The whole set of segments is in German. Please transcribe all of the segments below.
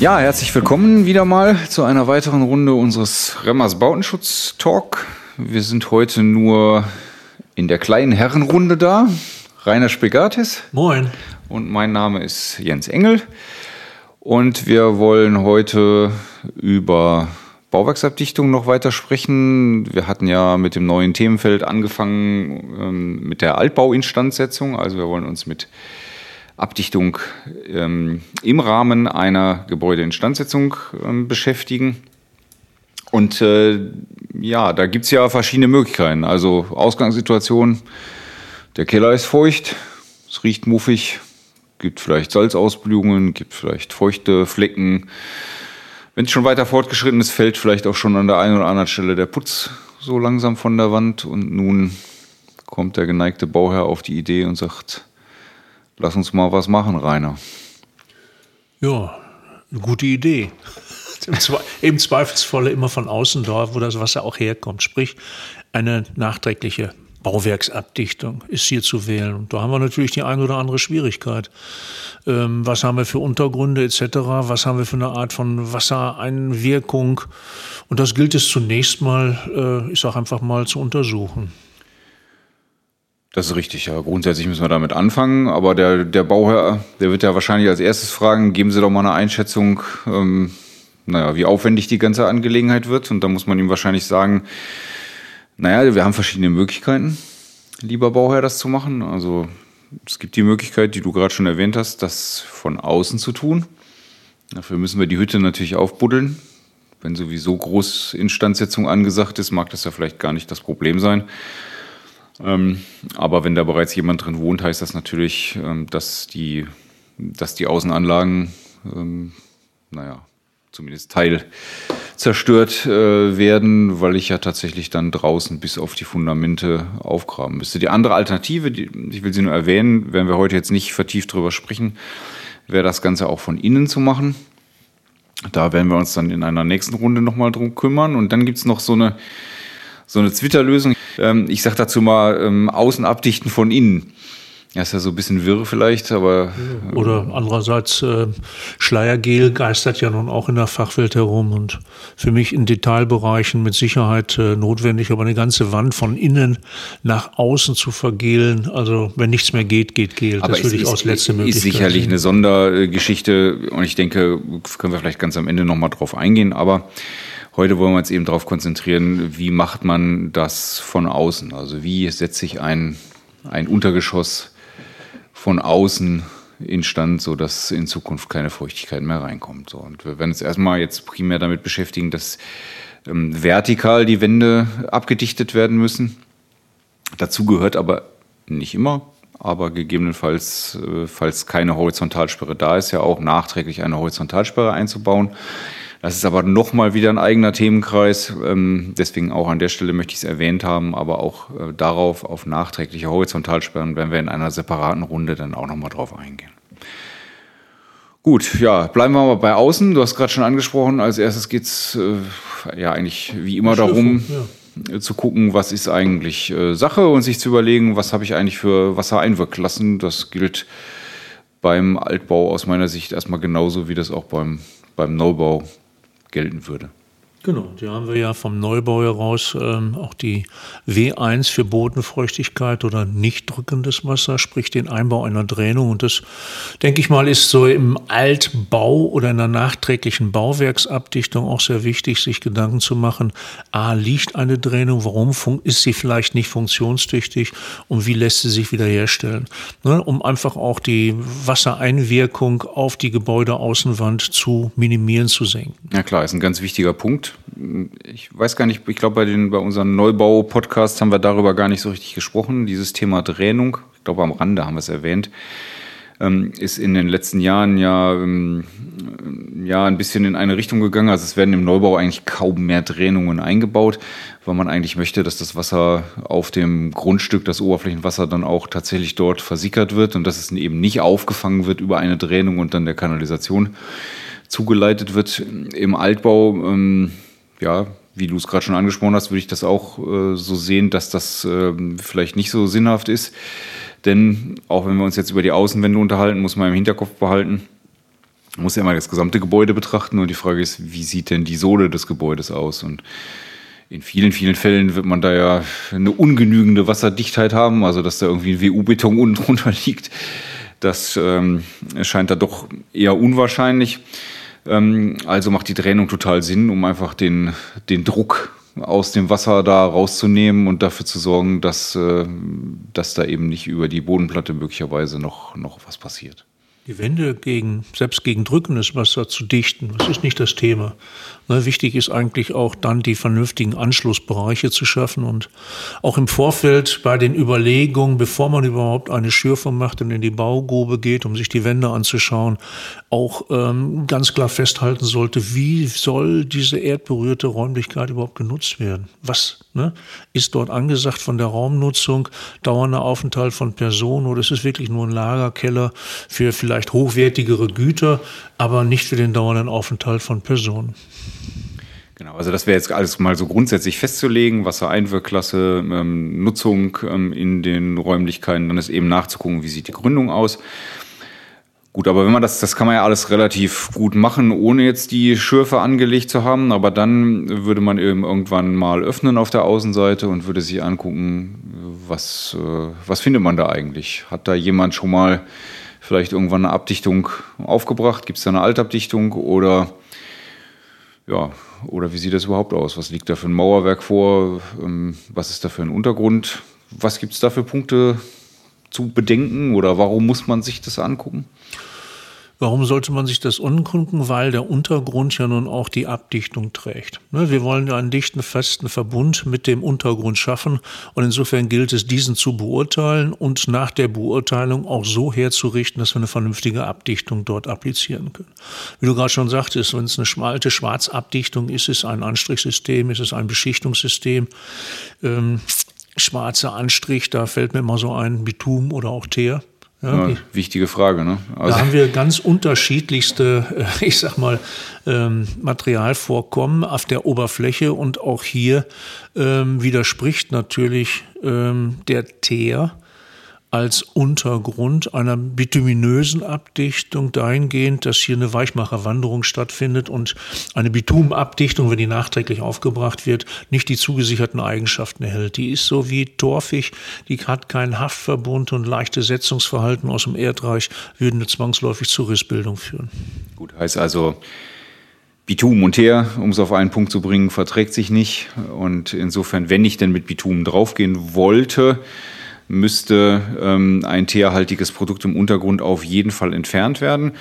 Ja, herzlich willkommen wieder mal zu einer weiteren Runde unseres Remmers Bautenschutz Talk. Wir sind heute nur in der kleinen Herrenrunde da. Rainer Spegatis. Moin. Und mein Name ist Jens Engel. Und wir wollen heute über Bauwerksabdichtung noch weiter sprechen. Wir hatten ja mit dem neuen Themenfeld angefangen ähm, mit der Altbauinstandsetzung. Also wir wollen uns mit Abdichtung ähm, im Rahmen einer Gebäudeinstandsetzung ähm, beschäftigen. Und äh, ja, da gibt es ja verschiedene Möglichkeiten. Also Ausgangssituation, der Keller ist feucht, es riecht muffig, gibt vielleicht Salzausblühungen, gibt vielleicht feuchte Flecken. Wenn es schon weiter fortgeschritten ist, fällt vielleicht auch schon an der einen oder anderen Stelle der Putz so langsam von der Wand. Und nun kommt der geneigte Bauherr auf die Idee und sagt, Lass uns mal was machen, Rainer. Ja, eine gute Idee. Im Zweifelsfalle immer von außen dort, wo das Wasser auch herkommt. Sprich, eine nachträgliche Bauwerksabdichtung ist hier zu wählen. Und da haben wir natürlich die eine oder andere Schwierigkeit. Ähm, was haben wir für Untergründe etc.? Was haben wir für eine Art von Wassereinwirkung? Und das gilt es zunächst mal, äh, ich sage einfach mal, zu untersuchen. Das ist richtig, ja. Grundsätzlich müssen wir damit anfangen, aber der, der Bauherr, der wird ja wahrscheinlich als erstes fragen, geben Sie doch mal eine Einschätzung, ähm, naja, wie aufwendig die ganze Angelegenheit wird. Und da muss man ihm wahrscheinlich sagen, naja, wir haben verschiedene Möglichkeiten, lieber Bauherr, das zu machen. Also es gibt die Möglichkeit, die du gerade schon erwähnt hast, das von außen zu tun. Dafür müssen wir die Hütte natürlich aufbuddeln. Wenn sowieso Großinstandsetzung angesagt ist, mag das ja vielleicht gar nicht das Problem sein. Ähm, aber wenn da bereits jemand drin wohnt, heißt das natürlich, ähm, dass, die, dass die Außenanlagen, ähm, naja, zumindest Teil zerstört äh, werden, weil ich ja tatsächlich dann draußen bis auf die Fundamente aufgraben müsste. Die andere Alternative, die, ich will sie nur erwähnen, werden wir heute jetzt nicht vertieft drüber sprechen, wäre das Ganze auch von innen zu machen. Da werden wir uns dann in einer nächsten Runde nochmal drum kümmern. Und dann gibt es noch so eine, so eine Twitter-Lösung. Ähm, ich sage dazu mal ähm, Außen abdichten von innen. Das ist ja so ein bisschen wirr vielleicht, aber. Oder andererseits, äh, Schleiergel geistert ja nun auch in der Fachwelt herum und für mich in Detailbereichen mit Sicherheit äh, notwendig, aber eine ganze Wand von innen nach außen zu vergelen, also wenn nichts mehr geht, geht Gel. Aber das würde ich aus letzter Möglichkeit. Ist sicherlich sehen. eine Sondergeschichte und ich denke, können wir vielleicht ganz am Ende nochmal drauf eingehen, aber Heute wollen wir uns eben darauf konzentrieren, wie macht man das von außen? Also wie setze ich ein, ein Untergeschoss von außen instand, sodass in Zukunft keine Feuchtigkeit mehr reinkommt. So, und wir werden uns erstmal jetzt primär damit beschäftigen, dass ähm, vertikal die Wände abgedichtet werden müssen. Dazu gehört aber nicht immer, aber gegebenenfalls, äh, falls keine Horizontalsperre da ist, ja auch nachträglich eine Horizontalsperre einzubauen. Das ist aber nochmal wieder ein eigener Themenkreis. Ähm, deswegen auch an der Stelle möchte ich es erwähnt haben, aber auch äh, darauf, auf nachträgliche Horizontalsperren, werden wir in einer separaten Runde dann auch nochmal drauf eingehen. Gut, ja, bleiben wir mal bei außen. Du hast gerade schon angesprochen, als erstes geht es äh, ja eigentlich wie immer darum, ja. zu gucken, was ist eigentlich äh, Sache und sich zu überlegen, was habe ich eigentlich für Wassereinwirklassen. Das gilt beim Altbau aus meiner Sicht erstmal genauso wie das auch beim, beim Neubau gelten würde. Genau, die haben wir ja vom Neubau heraus ähm, auch die W1 für Bodenfeuchtigkeit oder nicht drückendes Wasser, sprich den Einbau einer Dränung. Und das, denke ich mal, ist so im Altbau oder in der nachträglichen Bauwerksabdichtung auch sehr wichtig, sich Gedanken zu machen, a, liegt eine Dränung, warum ist sie vielleicht nicht funktionstüchtig und wie lässt sie sich wiederherstellen? Ne, um einfach auch die Wassereinwirkung auf die Gebäudeaußenwand zu minimieren, zu senken. Ja klar, ist ein ganz wichtiger Punkt ich weiß gar nicht, ich glaube, bei, den, bei unseren Neubau-Podcasts haben wir darüber gar nicht so richtig gesprochen. Dieses Thema Dränung, ich glaube, am Rande haben wir es erwähnt, ähm, ist in den letzten Jahren ja, ähm, ja ein bisschen in eine Richtung gegangen. Also es werden im Neubau eigentlich kaum mehr Dränungen eingebaut, weil man eigentlich möchte, dass das Wasser auf dem Grundstück, das Oberflächenwasser dann auch tatsächlich dort versickert wird und dass es eben nicht aufgefangen wird über eine Dränung und dann der Kanalisation zugeleitet wird im Altbau, ähm, ja, wie du es gerade schon angesprochen hast, würde ich das auch äh, so sehen, dass das äh, vielleicht nicht so sinnhaft ist. Denn auch wenn wir uns jetzt über die Außenwände unterhalten, muss man im Hinterkopf behalten, muss ja immer das gesamte Gebäude betrachten und die Frage ist, wie sieht denn die Sohle des Gebäudes aus? Und in vielen, vielen Fällen wird man da ja eine ungenügende Wasserdichtheit haben, also dass da irgendwie ein WU-Beton unten drunter liegt. Das ähm, scheint da doch eher unwahrscheinlich. Ähm, also macht die Trennung total Sinn, um einfach den, den Druck aus dem Wasser da rauszunehmen und dafür zu sorgen, dass, äh, dass da eben nicht über die Bodenplatte möglicherweise noch, noch was passiert. Die Wände gegen, selbst gegen drückendes Wasser zu dichten, das ist nicht das Thema. Ne, wichtig ist eigentlich auch dann die vernünftigen Anschlussbereiche zu schaffen und auch im Vorfeld bei den Überlegungen, bevor man überhaupt eine Schürfung macht und in die Baugrube geht, um sich die Wände anzuschauen, auch ähm, ganz klar festhalten sollte, wie soll diese erdberührte Räumlichkeit überhaupt genutzt werden? Was ne, ist dort angesagt von der Raumnutzung, dauernder Aufenthalt von Personen oder ist es wirklich nur ein Lagerkeller für vielleicht vielleicht hochwertigere Güter, aber nicht für den dauernden Aufenthalt von Personen. Genau, also das wäre jetzt alles mal so grundsätzlich festzulegen, Wassereinwirkklasse, ähm, Nutzung ähm, in den Räumlichkeiten, dann ist eben nachzugucken, wie sieht die Gründung aus. Gut, aber wenn man das, das kann man ja alles relativ gut machen, ohne jetzt die Schürfe angelegt zu haben. Aber dann würde man eben irgendwann mal öffnen auf der Außenseite und würde sich angucken, was, äh, was findet man da eigentlich? Hat da jemand schon mal vielleicht irgendwann eine Abdichtung aufgebracht? Gibt es da eine Altabdichtung oder ja, oder wie sieht das überhaupt aus? Was liegt da für ein Mauerwerk vor? Ähm, was ist da für ein Untergrund? Was gibt es da für Punkte zu bedenken oder warum muss man sich das angucken? Warum sollte man sich das angucken? Weil der Untergrund ja nun auch die Abdichtung trägt. Ne, wir wollen ja einen dichten, festen Verbund mit dem Untergrund schaffen und insofern gilt es, diesen zu beurteilen und nach der Beurteilung auch so herzurichten, dass wir eine vernünftige Abdichtung dort applizieren können. Wie du gerade schon sagtest, wenn es eine schmalte Schwarzabdichtung ist, ist es ein Anstrichsystem, ist es ein Beschichtungssystem. Ähm, schwarzer Anstrich, da fällt mir immer so ein Bitum oder auch Teer. Ja, ja, wichtige Frage. Ne? Also da haben wir ganz unterschiedlichste, äh, ich sag mal, ähm, Materialvorkommen auf der Oberfläche und auch hier ähm, widerspricht natürlich ähm, der Teer als Untergrund einer bituminösen Abdichtung dahingehend, dass hier eine Weichmacherwanderung stattfindet und eine Bitumabdichtung, wenn die nachträglich aufgebracht wird, nicht die zugesicherten Eigenschaften erhält. Die ist so wie torfig, die hat keinen Haftverbund und leichte Setzungsverhalten aus dem Erdreich würden zwangsläufig zur Rissbildung führen. Gut, heißt also, Bitum und Teer, um es auf einen Punkt zu bringen, verträgt sich nicht. Und insofern, wenn ich denn mit Bitum draufgehen wollte, müsste ähm, ein teerhaltiges Produkt im Untergrund auf jeden Fall entfernt werden.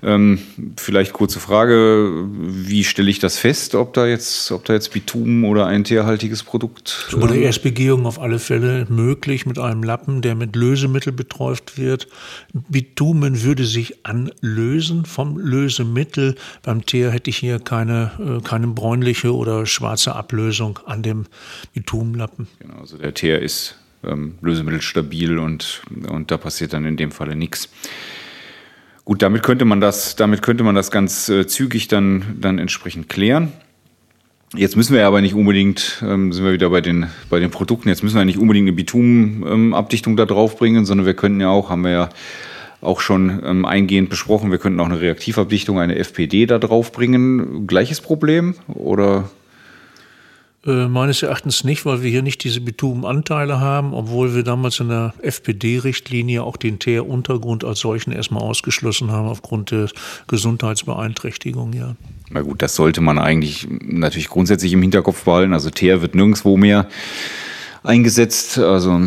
Ähm, vielleicht kurze Frage, wie stelle ich das fest, ob da jetzt, ob da jetzt Bitumen oder ein teerhaltiges Produkt? Bei der Erstbegehung auf alle Fälle möglich mit einem Lappen, der mit Lösemittel beträuft wird. Bitumen würde sich anlösen vom Lösemittel. Beim Teer hätte ich hier keine, äh, keine bräunliche oder schwarze Ablösung an dem Bitumenlappen. Genau, also der Teer ist ähm, lösemittelstabil und, und da passiert dann in dem Falle nichts. Gut, damit könnte man das, damit könnte man das ganz äh, zügig dann, dann entsprechend klären. Jetzt müssen wir aber nicht unbedingt, ähm, sind wir wieder bei den, bei den Produkten, jetzt müssen wir nicht unbedingt eine Bitumabdichtung ähm, da drauf bringen, sondern wir könnten ja auch, haben wir ja auch schon ähm, eingehend besprochen, wir könnten auch eine Reaktivabdichtung, eine FPD da drauf bringen. Gleiches Problem oder meines Erachtens nicht, weil wir hier nicht diese Bitumenanteile haben, obwohl wir damals in der FPD-Richtlinie auch den Teeruntergrund als solchen erstmal ausgeschlossen haben aufgrund der Gesundheitsbeeinträchtigung, ja. Na gut, das sollte man eigentlich natürlich grundsätzlich im Hinterkopf behalten. Also Teer wird nirgendwo mehr eingesetzt. Also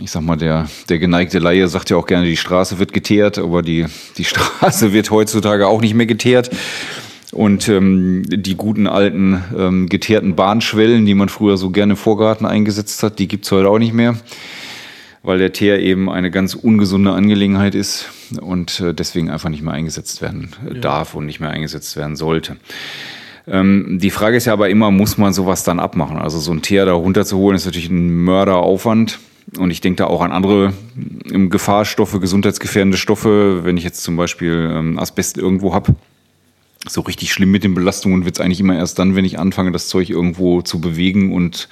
ich sag mal, der, der geneigte Laie sagt ja auch gerne, die Straße wird geteert, aber die, die Straße wird heutzutage auch nicht mehr geteert. Und ähm, die guten alten ähm, geteerten Bahnschwellen, die man früher so gerne im Vorgarten eingesetzt hat, die gibt's heute auch nicht mehr, weil der Teer eben eine ganz ungesunde Angelegenheit ist und äh, deswegen einfach nicht mehr eingesetzt werden ja. darf und nicht mehr eingesetzt werden sollte. Ähm, die Frage ist ja aber immer, muss man sowas dann abmachen? Also so ein Teer da runterzuholen, ist natürlich ein Mörderaufwand. Und ich denke da auch an andere ähm, Gefahrstoffe, gesundheitsgefährdende Stoffe. Wenn ich jetzt zum Beispiel ähm, Asbest irgendwo habe, so richtig schlimm mit den Belastungen wird es eigentlich immer erst dann, wenn ich anfange, das Zeug irgendwo zu bewegen und,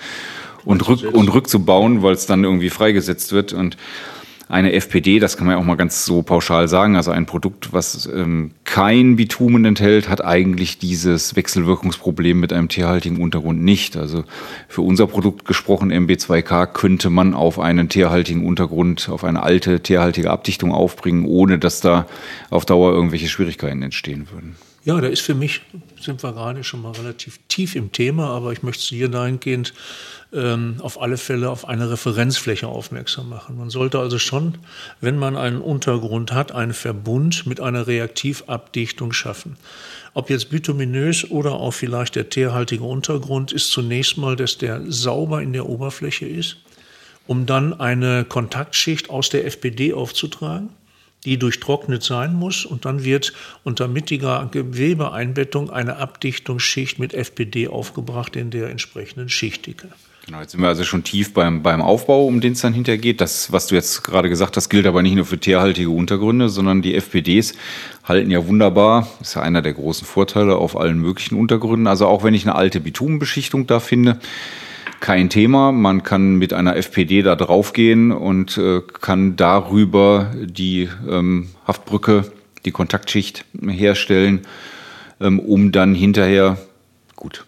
und, rück, und rückzubauen, weil es dann irgendwie freigesetzt wird. Und eine FPD, das kann man ja auch mal ganz so pauschal sagen, also ein Produkt, was ähm, kein Bitumen enthält, hat eigentlich dieses Wechselwirkungsproblem mit einem tierhaltigen Untergrund nicht. Also für unser Produkt gesprochen, MB2K, könnte man auf einen tierhaltigen Untergrund, auf eine alte tierhaltige Abdichtung aufbringen, ohne dass da auf Dauer irgendwelche Schwierigkeiten entstehen würden. Ja, da ist für mich, sind wir gerade schon mal relativ tief im Thema, aber ich möchte hier dahingehend ähm, auf alle Fälle auf eine Referenzfläche aufmerksam machen. Man sollte also schon, wenn man einen Untergrund hat, einen Verbund mit einer Reaktivabdichtung schaffen. Ob jetzt bituminös oder auch vielleicht der teerhaltige Untergrund, ist zunächst mal, dass der sauber in der Oberfläche ist, um dann eine Kontaktschicht aus der FPD aufzutragen die durchtrocknet sein muss und dann wird unter mittiger Gewebeeinbettung eine Abdichtungsschicht mit FPD aufgebracht in der entsprechenden Schichtdicke. Genau, jetzt sind wir also schon tief beim, beim Aufbau, um den es dann hinterher geht. Das, was du jetzt gerade gesagt hast, gilt aber nicht nur für teerhaltige Untergründe, sondern die FPDs halten ja wunderbar, ist ja einer der großen Vorteile auf allen möglichen Untergründen. Also auch wenn ich eine alte Bitumenbeschichtung da finde, kein Thema. Man kann mit einer FPD da draufgehen und äh, kann darüber die ähm, Haftbrücke, die Kontaktschicht herstellen, ähm, um dann hinterher, gut,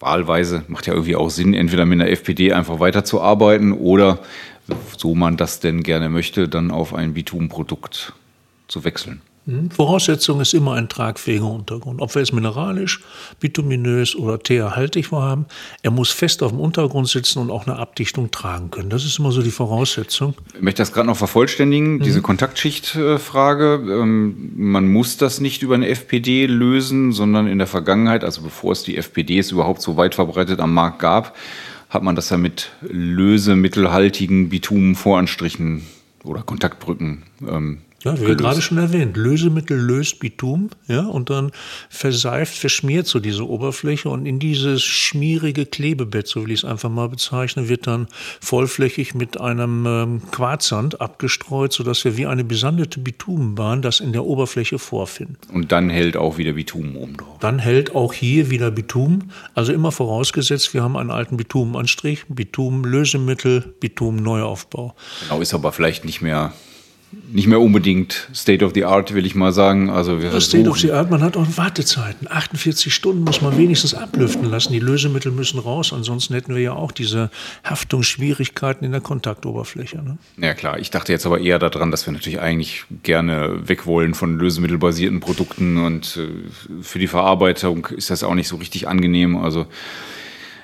wahlweise macht ja irgendwie auch Sinn, entweder mit einer FPD einfach weiterzuarbeiten oder, so man das denn gerne möchte, dann auf ein Bitumenprodukt zu wechseln. Hm? Voraussetzung ist immer ein tragfähiger Untergrund. Ob wir es mineralisch, bituminös oder teerhaltig haben, er muss fest auf dem Untergrund sitzen und auch eine Abdichtung tragen können. Das ist immer so die Voraussetzung. Ich möchte das gerade noch vervollständigen, mhm. diese Kontaktschichtfrage. Ähm, man muss das nicht über eine FPD lösen, sondern in der Vergangenheit, also bevor es die FPDs überhaupt so weit verbreitet am Markt gab, hat man das ja mit lösemittelhaltigen Bitumenvoranstrichen oder Kontaktbrücken ähm, ja, wie gerade schon erwähnt, Lösemittel löst Bitum, ja, und dann verseift, verschmiert so diese Oberfläche und in dieses schmierige Klebebett, so will ich es einfach mal bezeichnen, wird dann vollflächig mit einem ähm, Quarzsand abgestreut, sodass wir wie eine besandete Bitumenbahn das in der Oberfläche vorfinden. Und dann hält auch wieder Bitumen oben drauf. Dann hält auch hier wieder Bitumen, also immer vorausgesetzt, wir haben einen alten Bitumenanstrich, Bitumenlösemittel, Bitumen-Neuaufbau. Genau, ist aber vielleicht nicht mehr nicht mehr unbedingt State of the Art, will ich mal sagen. Also wir State of the Art, man hat auch Wartezeiten. 48 Stunden muss man wenigstens ablüften lassen. Die Lösemittel müssen raus, ansonsten hätten wir ja auch diese Haftungsschwierigkeiten in der Kontaktoberfläche. Ne? Ja klar, ich dachte jetzt aber eher daran, dass wir natürlich eigentlich gerne weg wollen von lösemittelbasierten Produkten und äh, für die Verarbeitung ist das auch nicht so richtig angenehm. Also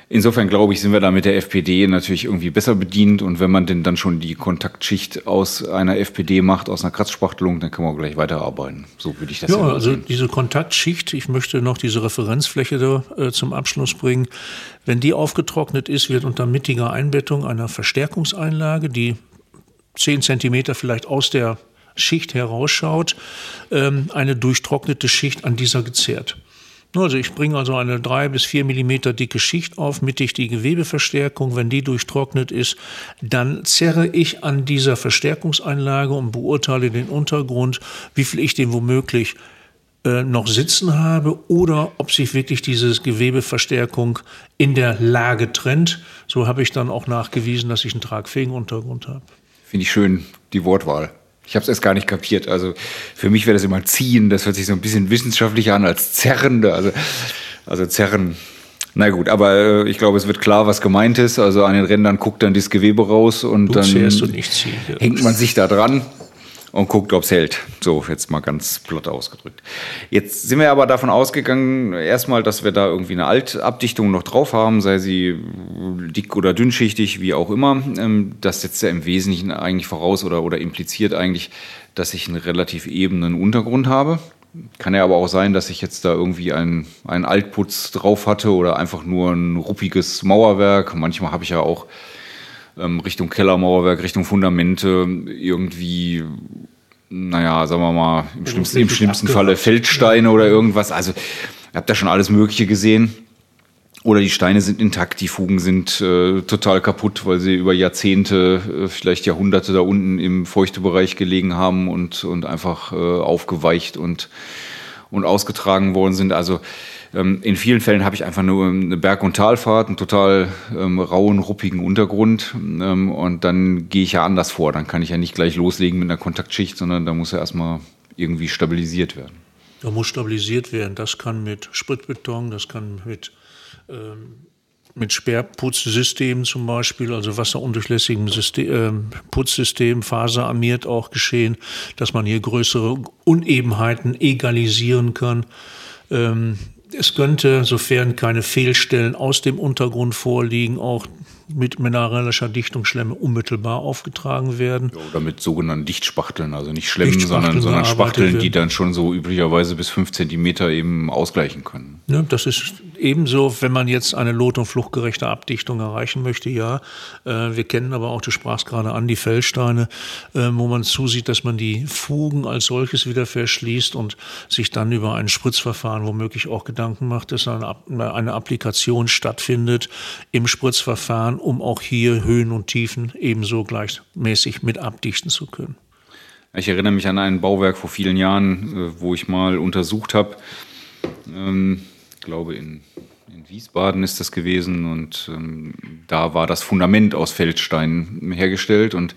Insofern glaube ich, sind wir da mit der FPD natürlich irgendwie besser bedient. Und wenn man denn dann schon die Kontaktschicht aus einer FPD macht, aus einer Kratzspachtelung, dann kann man gleich weiterarbeiten. So würde ich das ja, ja also diese Kontaktschicht, ich möchte noch diese Referenzfläche da, äh, zum Abschluss bringen. Wenn die aufgetrocknet ist, wird unter mittiger Einbettung einer Verstärkungseinlage, die zehn Zentimeter vielleicht aus der Schicht herausschaut, ähm, eine durchtrocknete Schicht an dieser gezehrt. Also ich bringe also eine drei bis vier Millimeter dicke Schicht auf, mittig die Gewebeverstärkung. Wenn die durchtrocknet ist, dann zerre ich an dieser Verstärkungseinlage und beurteile den Untergrund, wie viel ich den womöglich äh, noch sitzen habe oder ob sich wirklich diese Gewebeverstärkung in der Lage trennt. So habe ich dann auch nachgewiesen, dass ich einen tragfähigen Untergrund habe. Finde ich schön, die Wortwahl. Ich habe es erst gar nicht kapiert. Also für mich wäre das immer ziehen. Das hört sich so ein bisschen wissenschaftlicher an als zerren. Also, also zerren. Na gut, aber äh, ich glaube, es wird klar, was gemeint ist. Also an den Rändern guckt dann das Gewebe raus und du dann hängt man sich da dran und guckt, ob es hält. So, jetzt mal ganz platt ausgedrückt. Jetzt sind wir aber davon ausgegangen, erstmal, dass wir da irgendwie eine Altabdichtung noch drauf haben, sei sie dick oder dünnschichtig, wie auch immer. Ähm, das setzt ja im Wesentlichen eigentlich voraus oder, oder impliziert eigentlich, dass ich einen relativ ebenen Untergrund habe. Kann ja aber auch sein, dass ich jetzt da irgendwie einen, einen Altputz drauf hatte oder einfach nur ein ruppiges Mauerwerk. Manchmal habe ich ja auch ähm, Richtung Kellermauerwerk, Richtung Fundamente irgendwie, naja, sagen wir mal, im schlimmsten, im schlimmsten Falle Feldsteine oder irgendwas. Also, ich habe da schon alles Mögliche gesehen. Oder die Steine sind intakt, die Fugen sind äh, total kaputt, weil sie über Jahrzehnte, äh, vielleicht Jahrhunderte da unten im Feuchtebereich gelegen haben und, und einfach äh, aufgeweicht und, und ausgetragen worden sind. Also ähm, in vielen Fällen habe ich einfach nur eine Berg- und Talfahrt, einen total ähm, rauen, ruppigen Untergrund ähm, und dann gehe ich ja anders vor. Dann kann ich ja nicht gleich loslegen mit einer Kontaktschicht, sondern da muss ja erstmal irgendwie stabilisiert werden. Da muss stabilisiert werden. Das kann mit Spritbeton, das kann mit ähm mit Sperrputzsystemen zum Beispiel, also wasserundurchlässigem System, äh, Putzsystem, faserarmiert auch geschehen, dass man hier größere Unebenheiten egalisieren kann. Ähm, es könnte, sofern keine Fehlstellen aus dem Untergrund vorliegen, auch mit mineralischer Dichtungsschlemme unmittelbar aufgetragen werden. Ja, oder mit sogenannten Dichtspachteln, also nicht Schlemmen, sondern, sondern Spachteln, werden. die dann schon so üblicherweise bis fünf Zentimeter eben ausgleichen können. Ja, das ist ebenso, wenn man jetzt eine lot- und fluchtgerechte Abdichtung erreichen möchte, ja. Äh, wir kennen aber auch, du sprachst gerade an, die Fellsteine, äh, wo man zusieht, dass man die Fugen als solches wieder verschließt und sich dann über ein Spritzverfahren womöglich auch Gedanken macht, dass eine, eine Applikation stattfindet im Spritzverfahren um auch hier Höhen und Tiefen ebenso gleichmäßig mit abdichten zu können. Ich erinnere mich an ein Bauwerk vor vielen Jahren, äh, wo ich mal untersucht habe. Ähm, ich glaube, in, in, Wiesbaden ist das gewesen und ähm, da war das Fundament aus Feldstein hergestellt und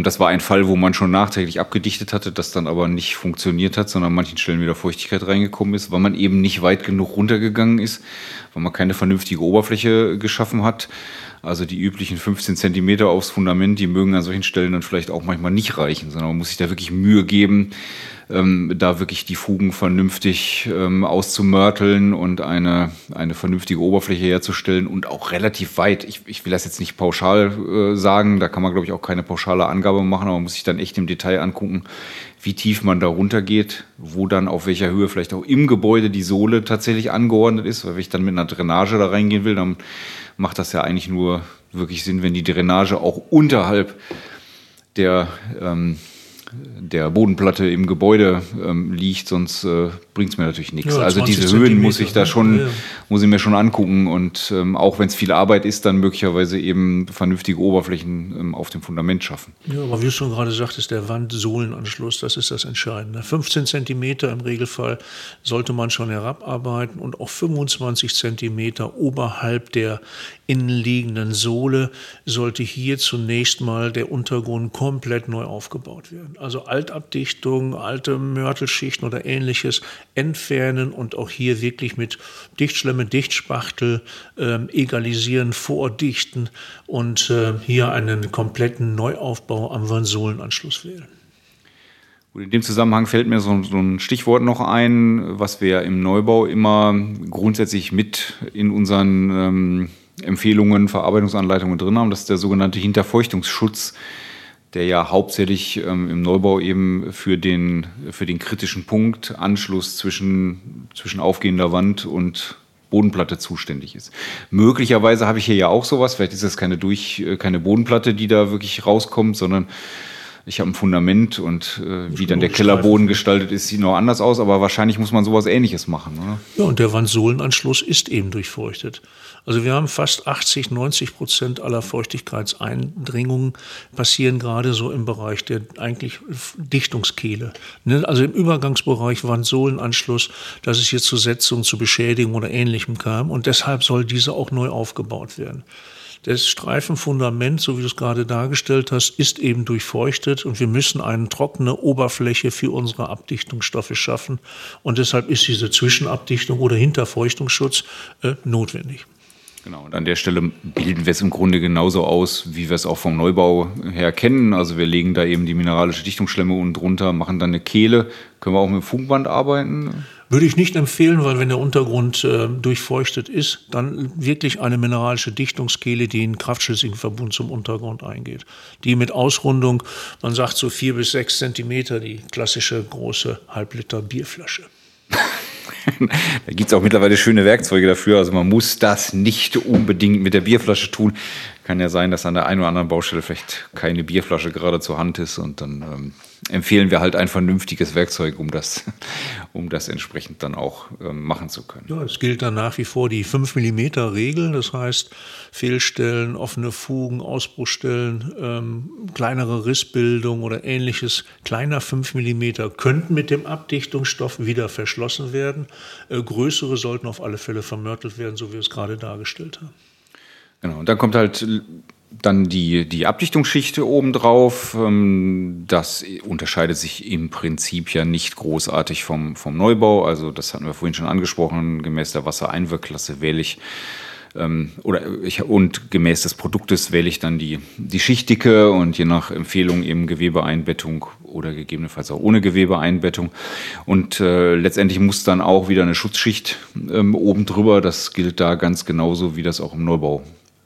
das war ein Fall, wo man schon nachträglich abgedichtet hatte, das dann aber nicht funktioniert hat, sondern an manchen Stellen wieder Feuchtigkeit reingekommen ist, weil man eben nicht weit genug runtergegangen ist, weil man keine vernünftige Oberfläche geschaffen hat. Also die üblichen 15 Zentimeter aufs Fundament, die mögen an solchen Stellen dann vielleicht auch manchmal nicht reichen, sondern man muss sich da wirklich Mühe geben, ähm, da wirklich die Fugen vernünftig ähm, auszumörteln und eine, eine vernünftige Oberfläche herzustellen und auch relativ weit. Ich, ich will das jetzt nicht pauschal äh, sagen, da kann man, glaube ich, auch keine pauschale Angabe machen, aber man muss sich dann echt im Detail angucken, wie tief man da runtergeht, wo dann auf welcher Höhe vielleicht auch im Gebäude die Sohle tatsächlich angeordnet ist, weil wenn ich dann mit einer Drainage da reingehen will, dann macht das ja eigentlich nur wirklich Sinn, wenn die Drainage auch unterhalb der ähm, der Bodenplatte im Gebäude ähm, liegt, sonst äh, bringt es mir natürlich nichts. Ja, also diese Höhen muss ich da ne? schon, ja. muss ich mir schon angucken und ähm, auch wenn es viel Arbeit ist, dann möglicherweise eben vernünftige Oberflächen ähm, auf dem Fundament schaffen. Ja, aber wie du schon gerade sagtest, der Wandsohlenanschluss, das ist das Entscheidende. 15 Zentimeter im Regelfall sollte man schon herabarbeiten und auch 25 Zentimeter oberhalb der innenliegenden Sohle sollte hier zunächst mal der Untergrund komplett neu aufgebaut werden. Also Altabdichtung, alte Mörtelschichten oder ähnliches entfernen und auch hier wirklich mit Dichtschlemme, Dichtspachtel äh, egalisieren, vordichten und äh, hier einen kompletten Neuaufbau am Vansolenanschluss wählen. in dem Zusammenhang fällt mir so, so, ein Stichwort noch ein, was wir im Neubau immer grundsätzlich mit in unseren ähm, Empfehlungen, Verarbeitungsanleitungen drin haben. Das ist der sogenannte Hinterfeuchtungsschutz, der ja hauptsächlich ähm, im Neubau eben für den, für den kritischen Punkt Anschluss zwischen, zwischen aufgehender Wand und Bodenplatte zuständig ist. Möglicherweise habe ich hier ja auch sowas, vielleicht ist das keine, durch, äh, keine Bodenplatte, die da wirklich rauskommt, sondern ich habe ein Fundament und äh, wie dann der Kellerboden gestaltet ist, sieht noch anders aus, aber wahrscheinlich muss man sowas ähnliches machen. Oder? Ja, und der Wandsohlenanschluss ist eben durchfeuchtet. Also wir haben fast 80, 90 Prozent aller Feuchtigkeitseindringungen passieren gerade so im Bereich der eigentlich Dichtungskehle. Ne? Also im Übergangsbereich Wandsohlenanschluss, dass es hier zu Setzungen, zu Beschädigung oder Ähnlichem kam und deshalb soll diese auch neu aufgebaut werden. Das Streifenfundament, so wie du es gerade dargestellt hast, ist eben durchfeuchtet und wir müssen eine trockene Oberfläche für unsere Abdichtungsstoffe schaffen. Und deshalb ist diese Zwischenabdichtung oder Hinterfeuchtungsschutz äh, notwendig. Genau, und an der Stelle bilden wir es im Grunde genauso aus, wie wir es auch vom Neubau her kennen. Also wir legen da eben die mineralische Dichtungsschlemme unten drunter, machen dann eine Kehle. Können wir auch mit Funkband arbeiten? Würde ich nicht empfehlen, weil wenn der Untergrund äh, durchfeuchtet ist, dann wirklich eine mineralische Dichtungskehle, die in kraftschlüssigen Verbund zum Untergrund eingeht. Die mit Ausrundung, man sagt so vier bis sechs Zentimeter, die klassische große Halbliter Bierflasche. da gibt es auch mittlerweile schöne Werkzeuge dafür. Also man muss das nicht unbedingt mit der Bierflasche tun. Kann ja sein, dass an der einen oder anderen Baustelle vielleicht keine Bierflasche gerade zur Hand ist und dann ähm, empfehlen wir halt ein vernünftiges Werkzeug, um das, um das entsprechend dann auch ähm, machen zu können. Ja, es gilt dann nach wie vor die 5 mm Regel, das heißt Fehlstellen, offene Fugen, Ausbruchstellen, ähm, kleinere Rissbildung oder ähnliches, kleiner 5 mm könnten mit dem Abdichtungsstoff wieder verschlossen werden. Äh, größere sollten auf alle Fälle vermörtelt werden, so wie wir es gerade dargestellt haben. Genau, und dann kommt halt dann die, die Abdichtungsschicht obendrauf. Ähm, das unterscheidet sich im Prinzip ja nicht großartig vom, vom Neubau. Also das hatten wir vorhin schon angesprochen. Gemäß der Wassereinwirkklasse wähle ich ähm, oder ich, und gemäß des Produktes wähle ich dann die, die Schichtdicke und je nach Empfehlung eben Gewebeeinbettung oder gegebenenfalls auch ohne Gewebeeinbettung. Und äh, letztendlich muss dann auch wieder eine Schutzschicht ähm, oben drüber. Das gilt da ganz genauso, wie das auch im Neubau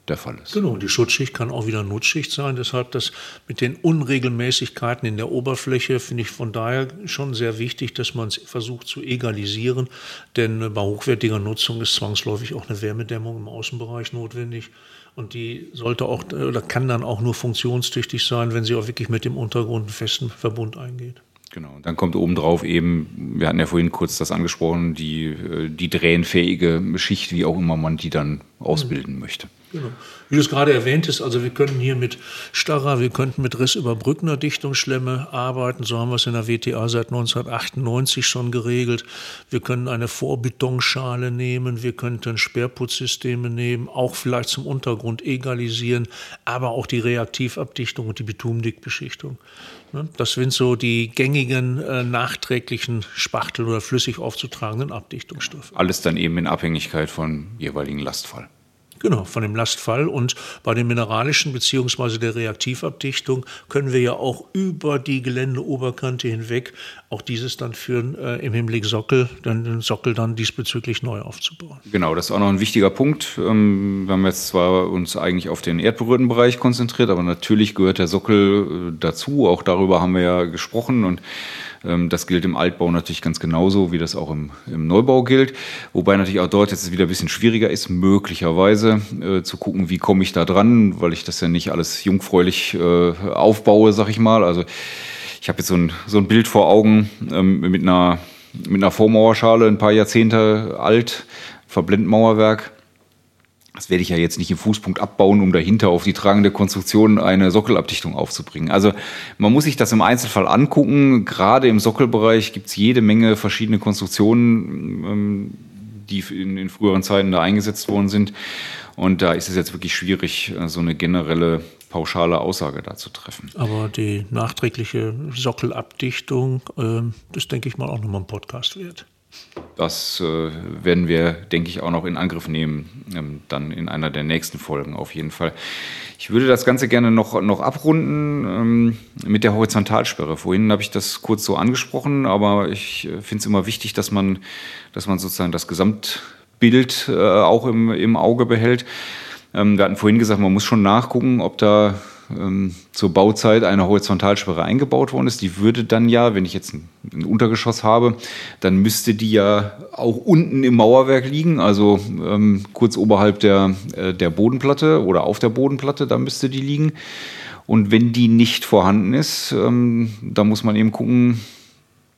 der Fall ist. Genau, die Schutzschicht kann auch wieder Nutzschicht sein. Deshalb das mit den Unregelmäßigkeiten in der Oberfläche finde ich von daher schon sehr wichtig, dass man es versucht zu egalisieren. Denn bei hochwertiger Nutzung ist zwangsläufig auch eine Wärmedämmung im Außenbereich notwendig. Und die sollte auch oder kann dann auch nur funktionstüchtig sein, wenn sie auch wirklich mit dem Untergrund einen festen Verbund eingeht. Genau, und dann kommt obendrauf eben, wir hatten ja vorhin kurz das angesprochen, die, äh, die drehenfähige Schicht, wie auch immer man die dann ausbilden mhm. möchte. Genau. Wie du es gerade erwähnt hast, also wir können hier mit starrer, wir könnten mit rissüberbrückender Dichtungsschlemme arbeiten. So haben wir es in der WTA seit 1998 schon geregelt. Wir können eine Vorbetonschale nehmen, wir könnten Sperrputzsysteme nehmen, auch vielleicht zum Untergrund egalisieren, aber auch die Reaktivabdichtung und die Bitumdickbeschichtung. Ne? Das sind so die gängigen äh, nachträglichen Spachtel- oder flüssig aufzutragenden Abdichtungsstoffe. Alles dann eben in Abhängigkeit von jeweiligen Lastfall. Genau, von dem Lastfall. Und bei den mineralischen bzw. der Reaktivabdichtung können wir ja auch über die Geländeoberkante hinweg auch dieses dann führen, äh, im Hinblick Sockel, dann den Sockel dann diesbezüglich neu aufzubauen. Genau, das ist auch noch ein wichtiger Punkt. Ähm, wir haben jetzt zwar uns eigentlich auf den erdberührten Bereich konzentriert, aber natürlich gehört der Sockel äh, dazu. Auch darüber haben wir ja gesprochen und das gilt im Altbau natürlich ganz genauso, wie das auch im, im, Neubau gilt. Wobei natürlich auch dort jetzt wieder ein bisschen schwieriger ist, möglicherweise äh, zu gucken, wie komme ich da dran, weil ich das ja nicht alles jungfräulich äh, aufbaue, sag ich mal. Also ich habe jetzt so ein, so ein Bild vor Augen ähm, mit einer mit einer Vormauerschale, ein paar Jahrzehnte alt, Verblendmauerwerk das werde ich ja jetzt nicht im Fußpunkt abbauen, um dahinter auf die tragende Konstruktion eine Sockelabdichtung aufzubringen. Also man muss sich das im Einzelfall angucken. Gerade im Sockelbereich gibt es jede Menge verschiedene Konstruktionen, ähm, die in, früheren Zeiten da eingesetzt worden sind. Und da ist es jetzt wirklich schwierig, so eine generelle pauschale Aussage da zu treffen. Aber die nachträgliche Sockelabdichtung, äh, das denke ich mal auch nochmal ein Podcast wert. Das äh, werden wir, denke ich, auch noch in Angriff nehmen, ähm, dann in einer der nächsten Folgen auf jeden Fall. Ich würde das Ganze gerne noch, noch abrunden ähm, mit der Horizontalsperre. Vorhin habe ich das kurz so angesprochen, aber ich äh, finde es immer wichtig, dass man, dass man sozusagen das Gesamtbild äh, auch im, im Auge behält. Ähm, wir hatten vorhin gesagt, man muss schon nachgucken, ob da ähm, zur Bauzeit eine Horizontalsperre eingebaut worden ist. Die würde dann ja, wenn ich jetzt ein, ein, Untergeschoss habe, dann müsste die ja auch unten im Mauerwerk liegen, also ähm, kurz oberhalb der, äh, der Bodenplatte oder auf der Bodenplatte, da müsste die liegen. Und wenn die nicht vorhanden ist, ähm, da muss man eben gucken,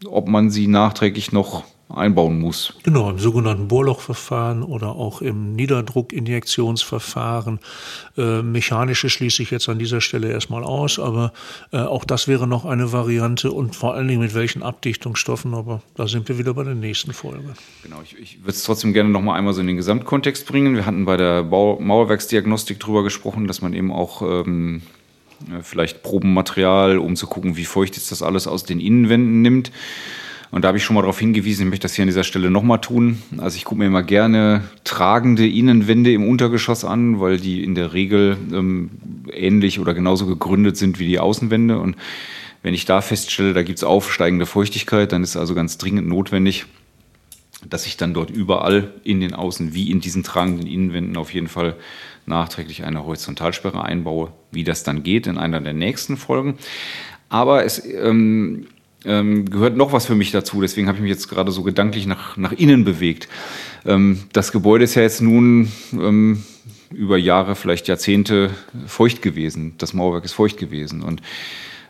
ob man sie nachträglich noch einbauen muss. Genau, im sogenannten Bohrlochverfahren oder auch im Niederdruckinjektionsverfahren. Äh, mechanische schließe ich jetzt an dieser Stelle erstmal aus, aber äh, auch das wäre noch eine Variante und vor allen Dingen mit welchen Abdichtungsstoffen, aber da sind wir wieder bei der nächsten Folge. Genau, ich, ich würde es trotzdem gerne noch mal einmal so in den Gesamtkontext bringen. Wir hatten bei der Bau Mauerwerksdiagnostik darüber gesprochen, dass man eben auch ähm, vielleicht Probenmaterial, um zu gucken, wie feucht ist das alles aus den Innenwänden nimmt. Und da habe ich schon mal darauf hingewiesen, ich möchte das hier an dieser Stelle nochmal tun. Also ich gucke mir immer gerne tragende Innenwände im Untergeschoss an, weil die in der Regel ähm, ähnlich oder genauso gegründet sind wie die Außenwände. Und wenn ich da feststelle, da gibt es aufsteigende Feuchtigkeit, dann ist also ganz dringend notwendig, dass ich dann dort überall in den Außen wie in diesen tragenden Innenwänden auf jeden Fall nachträglich eine Horizontalsperre einbaue. Wie das dann geht in einer der nächsten Folgen. Aber es ähm, ähm, gehört noch was für mich dazu. Deswegen habe ich mich jetzt gerade so gedanklich nach, nach innen bewegt. Ähm, das Gebäude ist ja jetzt nun ähm, über Jahre, vielleicht Jahrzehnte feucht gewesen. Das Mauerwerk ist feucht gewesen. Und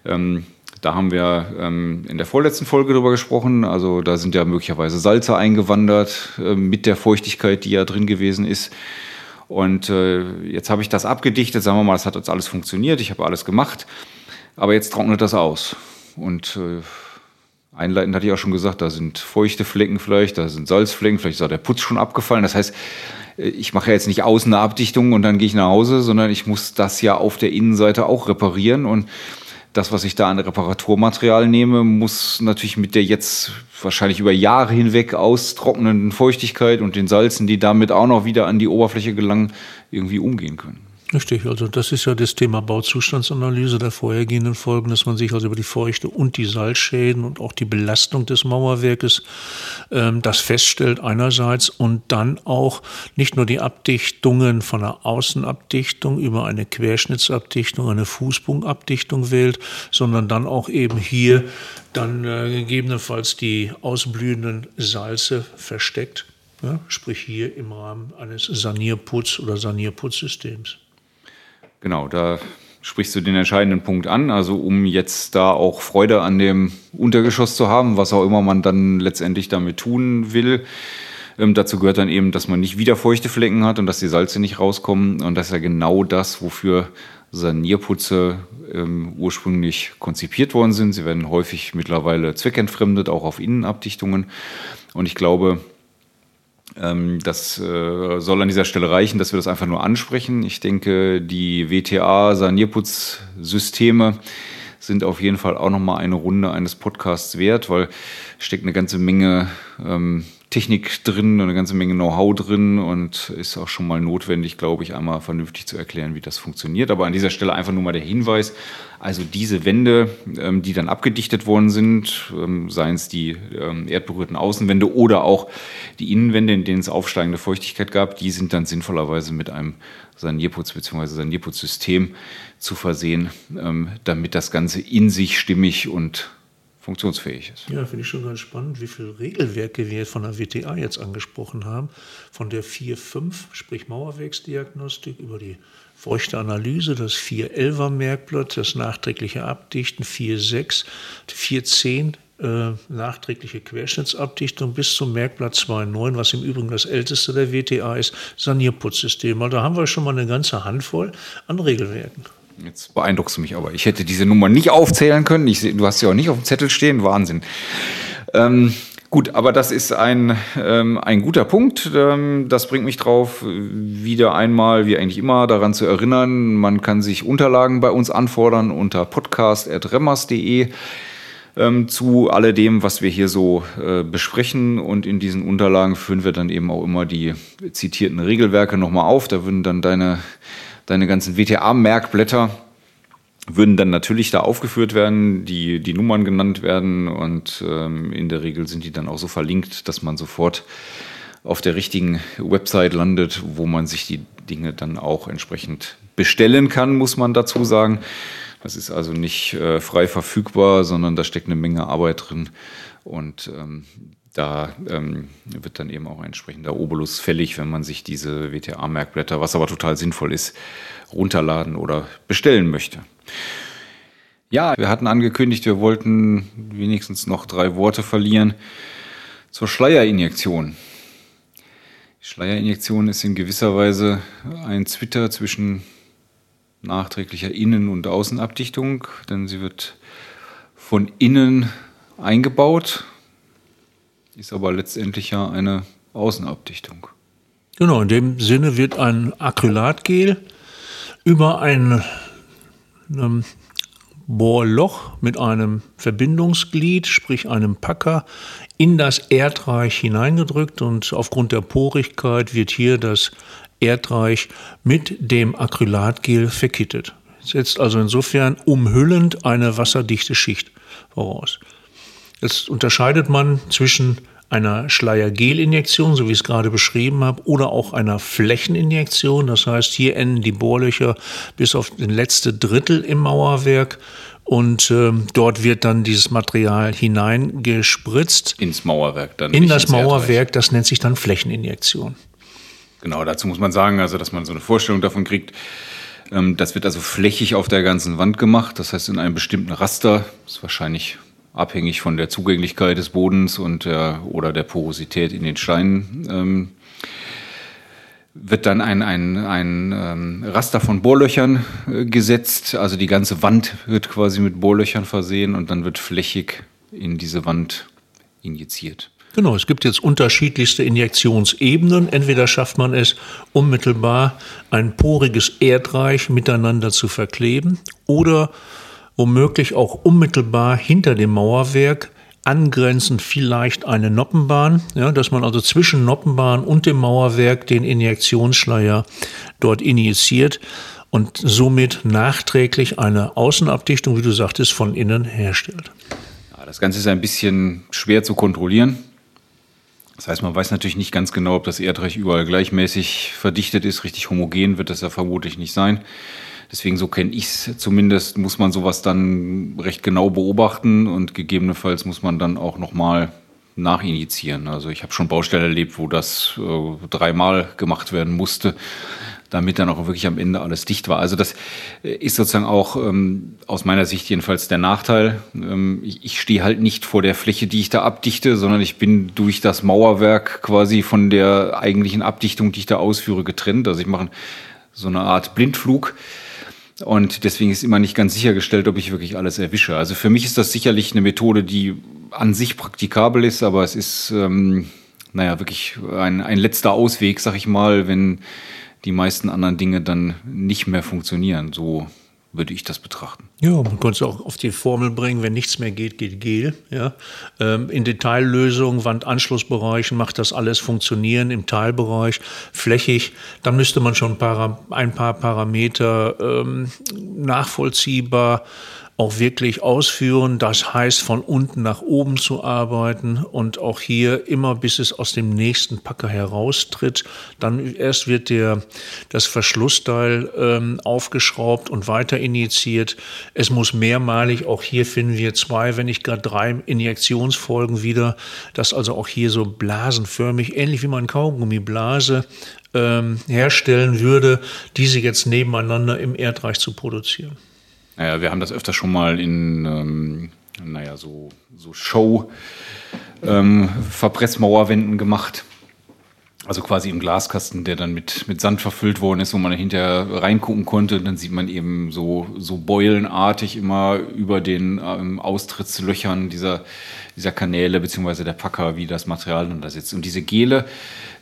ähm, da haben wir ähm, in der vorletzten Folge drüber gesprochen. Also da sind ja möglicherweise Salze eingewandert äh, mit der Feuchtigkeit, die ja drin gewesen ist. Und äh, jetzt habe ich das abgedichtet. Sagen wir mal, es hat jetzt alles funktioniert. Ich habe alles gemacht. Aber jetzt trocknet das aus. Und äh, einleitend hatte ich auch schon gesagt, da sind feuchte Flecken vielleicht, da sind Salzflecken, vielleicht ist auch der Putz schon abgefallen. Das heißt, äh, ich mache ja jetzt nicht außen eine Abdichtung und dann gehe ich nach Hause, sondern ich muss das ja auf der Innenseite auch reparieren. Und das, was ich da an Reparaturmaterial nehme, muss natürlich mit der jetzt wahrscheinlich über Jahre hinweg austrocknenden Feuchtigkeit und den Salzen, die damit auch noch wieder an die Oberfläche gelangen, irgendwie umgehen können. Richtig, also das ist ja das Thema Bauzustandsanalyse der vorhergehenden Folgen, dass man sich also über die Feuchte und die Salzschäden und auch die Belastung des Mauerwerkes ähm, das feststellt einerseits und dann auch nicht nur die Abdichtungen von einer Außenabdichtung über eine Querschnittsabdichtung, eine Fußpunktabdichtung wählt, sondern dann auch eben hier dann äh, gegebenenfalls die ausblühenden Salze versteckt. Ja, sprich hier im Rahmen eines Sanierputz- oder Sanierputzsystems. Genau, da sprichst du den entscheidenden Punkt an. Also um jetzt da auch Freude an dem Untergeschoss zu haben, was auch immer man dann letztendlich damit tun will. Ähm, dazu gehört dann eben, dass man nicht wieder feuchte Flecken hat und dass die Salze nicht rauskommen. Und das ist ja genau das, wofür Sanierputze ähm, ursprünglich konzipiert worden sind. Sie werden häufig mittlerweile zweckentfremdet, auch auf Innenabdichtungen. Und ich glaube, das äh, soll an dieser Stelle reichen, dass wir das einfach nur ansprechen. Ich denke, die WTA-Sanierputzsysteme sind auf jeden Fall auch nochmal eine Runde eines Podcasts wert, weil steckt eine ganze Menge ähm, Technik drin und eine ganze Menge Know-how drin und ist auch schon mal notwendig, glaube ich, einmal vernünftig zu erklären, wie das funktioniert. Aber an dieser Stelle einfach nur mal der Hinweis, also diese Wände, ähm, die dann abgedichtet worden sind, ähm, seien es die ähm, erdberührten Außenwände oder auch die Innenwände, in denen es aufsteigende Feuchtigkeit gab, die sind dann sinnvollerweise mit einem Sanierputz bzw. Sanierputzsystem zu versehen, damit das Ganze in sich stimmig und funktionsfähig ist. Ja, finde ich schon ganz spannend, wie viele Regelwerke wir von der WTA jetzt angesprochen haben. Von der 4.5, sprich Mauerwerksdiagnostik, über die feuchte Analyse, das 4.11er Merkblatt, das nachträgliche Abdichten, 4.6, 4.10, äh, nachträgliche Querschnittsabdichtung bis zum Merkblatt 2.9, was im Übrigen das älteste der WTA ist, Sanierputzsystem. Also da haben wir schon mal eine ganze Handvoll an Regelwerken. Jetzt beeindruckst du mich aber. Ich hätte diese Nummer nicht aufzählen können. Ich, du hast sie auch nicht auf dem Zettel stehen. Wahnsinn. Ähm, gut, aber das ist ein, ähm, ein guter Punkt. Ähm, das bringt mich drauf, wieder einmal, wie eigentlich immer, daran zu erinnern, man kann sich Unterlagen bei uns anfordern unter podcast.remmers.de ähm, zu alledem, was wir hier so äh, besprechen. Und in diesen Unterlagen führen wir dann eben auch immer die zitierten Regelwerke nochmal auf. Da würden dann deine deine ganzen WTA-Merkblätter würden dann natürlich da aufgeführt werden, die, die Nummern genannt werden und ähm, in der Regel sind die dann auch so verlinkt, dass man sofort auf der richtigen Website landet, wo man sich die Dinge dann auch entsprechend bestellen kann, muss man dazu sagen. Das ist also nicht äh, frei verfügbar, sondern da steckt eine Menge Arbeit drin und ähm, da ähm, wird dann eben auch ein entsprechender Obolus fällig, wenn man sich diese WTA-Merkblätter, was aber total sinnvoll ist, runterladen oder bestellen möchte. Ja, wir hatten angekündigt, wir wollten wenigstens noch drei Worte verlieren zur Schleierinjektion. Die Schleierinjektion ist in gewisser Weise ein Zwitter zwischen nachträglicher Innen- und Außenabdichtung, denn sie wird von innen eingebaut ist aber letztendlich ja eine Außenabdichtung. Genau, in dem Sinne wird ein Acrylatgel über ein ähm, Bohrloch mit einem Verbindungsglied, sprich einem Packer, in das Erdreich hineingedrückt und aufgrund der Porigkeit wird hier das Erdreich mit dem Acrylatgel verkittet. Setzt also insofern umhüllend eine wasserdichte Schicht voraus. Jetzt unterscheidet man zwischen einer Schleiergelinjektion, so wie ich es gerade beschrieben habe, oder auch einer Flächeninjektion. Das heißt, hier enden die Bohrlöcher bis auf den letzte Drittel im Mauerwerk und äh, dort wird dann dieses Material hineingespritzt. Ins Mauerwerk dann. In das Mauerwerk, das nennt sich dann Flächeninjektion. Genau, dazu muss man sagen, also dass man so eine Vorstellung davon kriegt. Ähm, das wird also flächig auf der ganzen Wand gemacht, das heißt in einem bestimmten Raster, das ist wahrscheinlich abhängig von der Zugänglichkeit des Bodens und der, oder der Porosität in den Steinen. Ähm, wird dann ein, ein, ein ähm, Raster von Bohrlöchern äh, gesetzt. Also die ganze Wand wird quasi mit Bohrlöchern versehen und dann wird flächig in diese Wand injiziert. Genau, es gibt jetzt unterschiedlichste Injektionsebenen. Entweder schafft man es, unmittelbar ein poriges Erdreich miteinander zu verkleben oder womöglich auch unmittelbar hinter dem Mauerwerk angrenzend vielleicht eine Noppenbahn, ja, dass man also zwischen Noppenbahn und dem Mauerwerk den Injektionsschleier dort injiziert und somit nachträglich eine Außenabdichtung, wie du sagtest, von innen herstellt. Das Ganze ist ein bisschen schwer zu kontrollieren. Das heißt, man weiß natürlich nicht ganz genau, ob das Erdreich überall gleichmäßig verdichtet ist. Richtig homogen wird das ja vermutlich nicht sein. Deswegen, so kenne ich es zumindest, muss man sowas dann recht genau beobachten und gegebenenfalls muss man dann auch nochmal nachinitiieren. Also ich habe schon Baustellen erlebt, wo das äh, dreimal gemacht werden musste, damit dann auch wirklich am Ende alles dicht war. Also das äh, ist sozusagen auch ähm, aus meiner Sicht jedenfalls der Nachteil. Ähm, ich, ich stehe halt nicht vor der Fläche, die ich da abdichte, sondern ich bin durch das Mauerwerk quasi von der eigentlichen Abdichtung, die ich da ausführe, getrennt. Also ich mache so eine Art Blindflug. Und deswegen ist immer nicht ganz sichergestellt, ob ich wirklich alles erwische. Also für mich ist das sicherlich eine Methode, die an sich praktikabel ist, aber es ist, ähm, naja, wirklich ein, ein letzter Ausweg, sag ich mal, wenn die meisten anderen Dinge dann nicht mehr funktionieren. So würde ich das betrachten. Ja, man könnte es auch auf die Formel bringen, wenn nichts mehr geht, geht Gel. Ja. Ähm, in Detaillösungen, Wandanschlussbereichen macht das alles funktionieren, im Teilbereich flächig. Dann müsste man schon ein paar, ein paar Parameter ähm, nachvollziehbar auch wirklich ausführen. Das heißt, von unten nach oben zu arbeiten und auch hier immer, bis es aus dem nächsten Packer heraustritt. Dann erst wird der, das Verschlussteil ähm, aufgeschraubt und weiter injiziert. Es muss mehrmalig, auch hier finden wir zwei, wenn nicht gar drei Injektionsfolgen wieder, dass also auch hier so blasenförmig, ähnlich wie man Kaugummiblase ähm, herstellen würde, diese jetzt nebeneinander im Erdreich zu produzieren. Naja, wir haben das öfter schon mal in, ähm, naja, so, so Show-Verpressmauerwänden ähm, gemacht. Also quasi im Glaskasten, der dann mit, mit Sand verfüllt worden ist, wo man hinterher reingucken konnte. Und dann sieht man eben so, so beulenartig immer über den ähm, Austrittslöchern dieser, dieser Kanäle beziehungsweise der Packer, wie das Material dann da sitzt. Und diese Gele,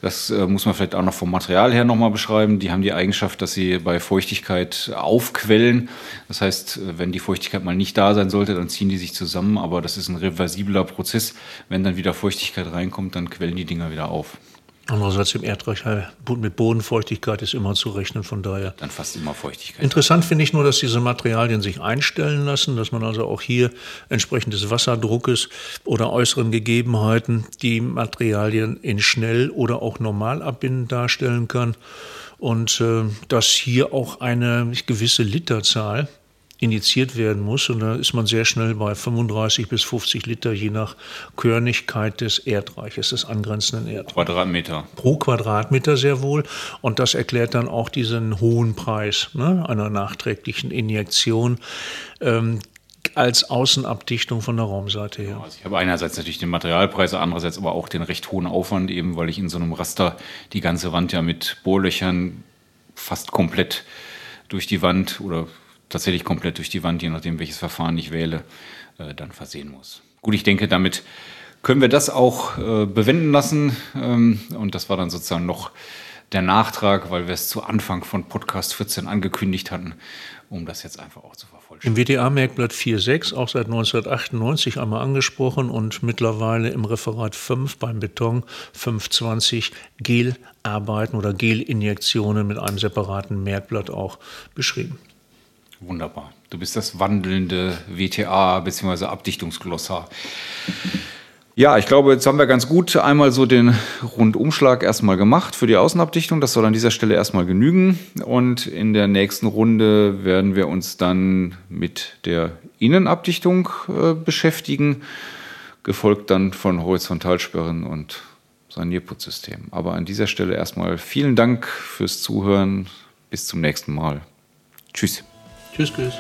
das äh, muss man vielleicht auch noch vom Material her nochmal beschreiben. Die haben die Eigenschaft, dass sie bei Feuchtigkeit aufquellen. Das heißt, äh, wenn die Feuchtigkeit mal nicht da sein sollte, dann ziehen die sich zusammen. Aber das ist ein reversibler Prozess. Wenn dann wieder Feuchtigkeit reinkommt, dann quellen die Dinger wieder auf. Andererseits im Erdreich mit Bodenfeuchtigkeit ist immer zu rechnen, von daher. Dann fast immer Feuchtigkeit. Interessant finde ich nur, dass diese Materialien sich einstellen lassen, dass man also auch hier entsprechend des Wasserdruckes oder äußeren Gegebenheiten die Materialien in schnell oder auch normal abbinden darstellen kann. Und äh, dass hier auch eine gewisse Literzahl injiziert werden muss. Und da ist man sehr schnell bei 35 bis 50 Liter, je nach Körnigkeit des Erdreiches, des angrenzenden Erdreiches. Quadratmeter. Pro Quadratmeter sehr wohl. Und das erklärt dann auch diesen hohen Preis ne, einer nachträglichen Injektion. Ähm, als Außenabdichtung von der Raumseite her. Also ich habe einerseits natürlich den Materialpreis, andererseits aber auch den recht hohen Aufwand, eben weil ich in so einem Raster die ganze Wand ja mit Bohrlöchern fast komplett durch die Wand oder tatsächlich komplett durch die Wand, je nachdem, welches Verfahren ich wähle, äh, dann versehen muss. Gut, ich denke, damit können wir das auch äh, bewenden lassen. Ähm, und das war dann sozusagen noch der Nachtrag, weil wir es zu Anfang von Podcast 14 angekündigt hatten, um das jetzt einfach auch zu vervollständigen. Im WTA-Merkblatt 4.6, auch seit 1998 einmal angesprochen und mittlerweile im Referat 5 beim Beton 520 Gelarbeiten oder Gelinjektionen mit einem separaten Merkblatt auch beschrieben. Wunderbar. Du bist das wandelnde WTA bzw. Abdichtungsglossar. Ja, ich glaube, jetzt haben wir ganz gut einmal so den Rundumschlag erstmal gemacht für die Außenabdichtung. Das soll an dieser Stelle erstmal genügen. Und in der nächsten Runde werden wir uns dann mit der Innenabdichtung äh, beschäftigen, gefolgt dann von Horizontalsperren und Sanierputzsystem. Aber an dieser Stelle erstmal vielen Dank fürs Zuhören. Bis zum nächsten Mal. Tschüss. Tschüss, tschüss.